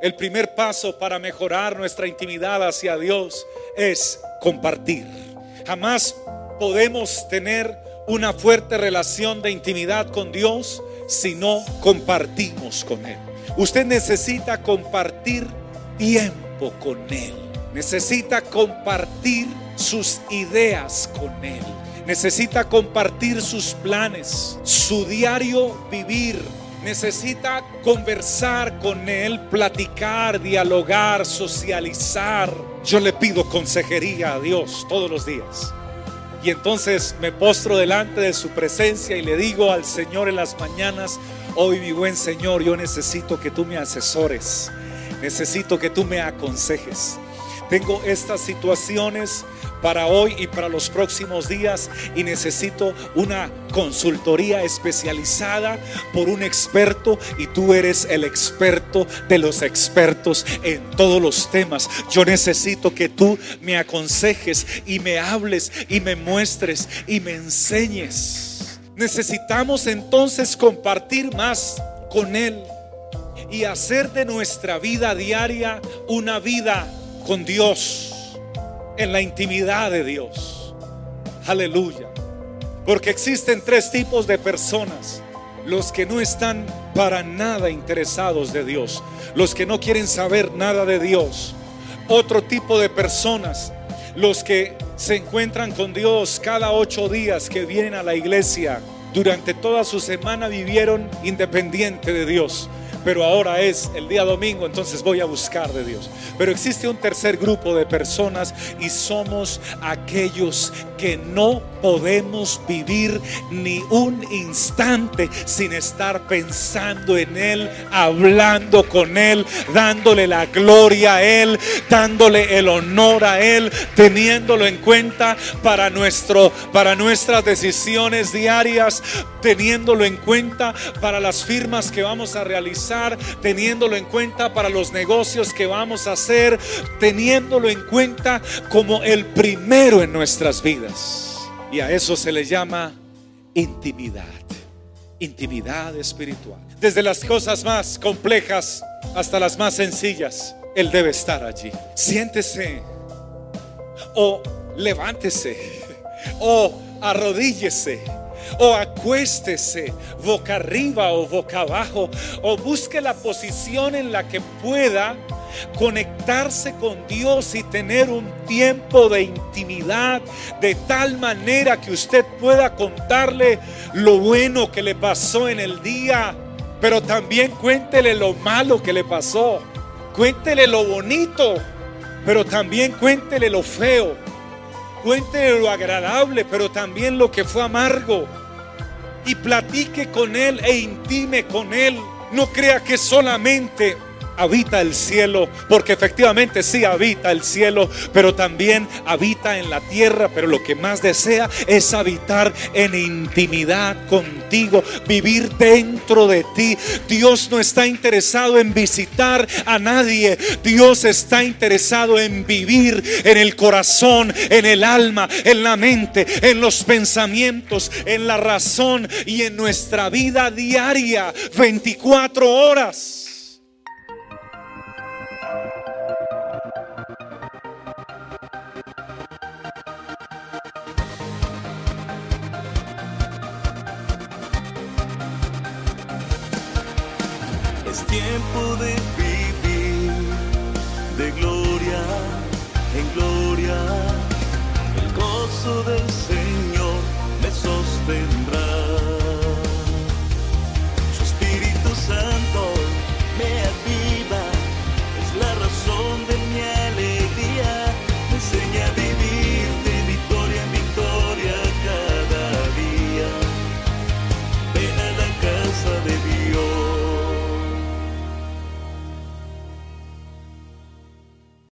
el primer paso para mejorar nuestra intimidad hacia Dios es compartir. Jamás podemos tener una fuerte relación de intimidad con Dios si no compartimos con Él. Usted necesita compartir tiempo con Él. Necesita compartir sus ideas con Él. Necesita compartir sus planes, su diario vivir. Necesita conversar con Él, platicar, dialogar, socializar. Yo le pido consejería a Dios todos los días. Y entonces me postro delante de su presencia y le digo al Señor en las mañanas, hoy mi buen Señor, yo necesito que tú me asesores, necesito que tú me aconsejes. Tengo estas situaciones para hoy y para los próximos días y necesito una consultoría especializada por un experto y tú eres el experto de los expertos en todos los temas. Yo necesito que tú me aconsejes y me hables y me muestres y me enseñes. Necesitamos entonces compartir más con Él y hacer de nuestra vida diaria una vida con Dios en la intimidad de Dios. Aleluya. Porque existen tres tipos de personas. Los que no están para nada interesados de Dios. Los que no quieren saber nada de Dios. Otro tipo de personas. Los que se encuentran con Dios cada ocho días que vienen a la iglesia. Durante toda su semana vivieron independiente de Dios pero ahora es el día domingo, entonces voy a buscar de Dios. Pero existe un tercer grupo de personas y somos aquellos que no podemos vivir ni un instante sin estar pensando en Él, hablando con Él, dándole la gloria a Él, dándole el honor a Él, teniéndolo en cuenta para, nuestro, para nuestras decisiones diarias, teniéndolo en cuenta para las firmas que vamos a realizar teniéndolo en cuenta para los negocios que vamos a hacer, teniéndolo en cuenta como el primero en nuestras vidas. Y a eso se le llama intimidad, intimidad espiritual. Desde las cosas más complejas hasta las más sencillas, Él debe estar allí. Siéntese o levántese o arrodíllese o acuéstese boca arriba o boca abajo o busque la posición en la que pueda conectarse con Dios y tener un tiempo de intimidad de tal manera que usted pueda contarle lo bueno que le pasó en el día, pero también cuéntele lo malo que le pasó. Cuéntele lo bonito, pero también cuéntele lo feo. Cuéntele lo agradable, pero también lo que fue amargo y platique con Él e intime con Él. No crea que solamente habita el cielo, porque efectivamente sí habita el cielo, pero también habita en la tierra, pero lo que más desea es habitar en intimidad contigo, vivir dentro de ti. Dios no está interesado en visitar a nadie, Dios está interesado en vivir en el corazón, en el alma, en la mente, en los pensamientos, en la razón y en nuestra vida diaria, 24 horas. Tiempo de vivir de gloria en gloria, el gozo de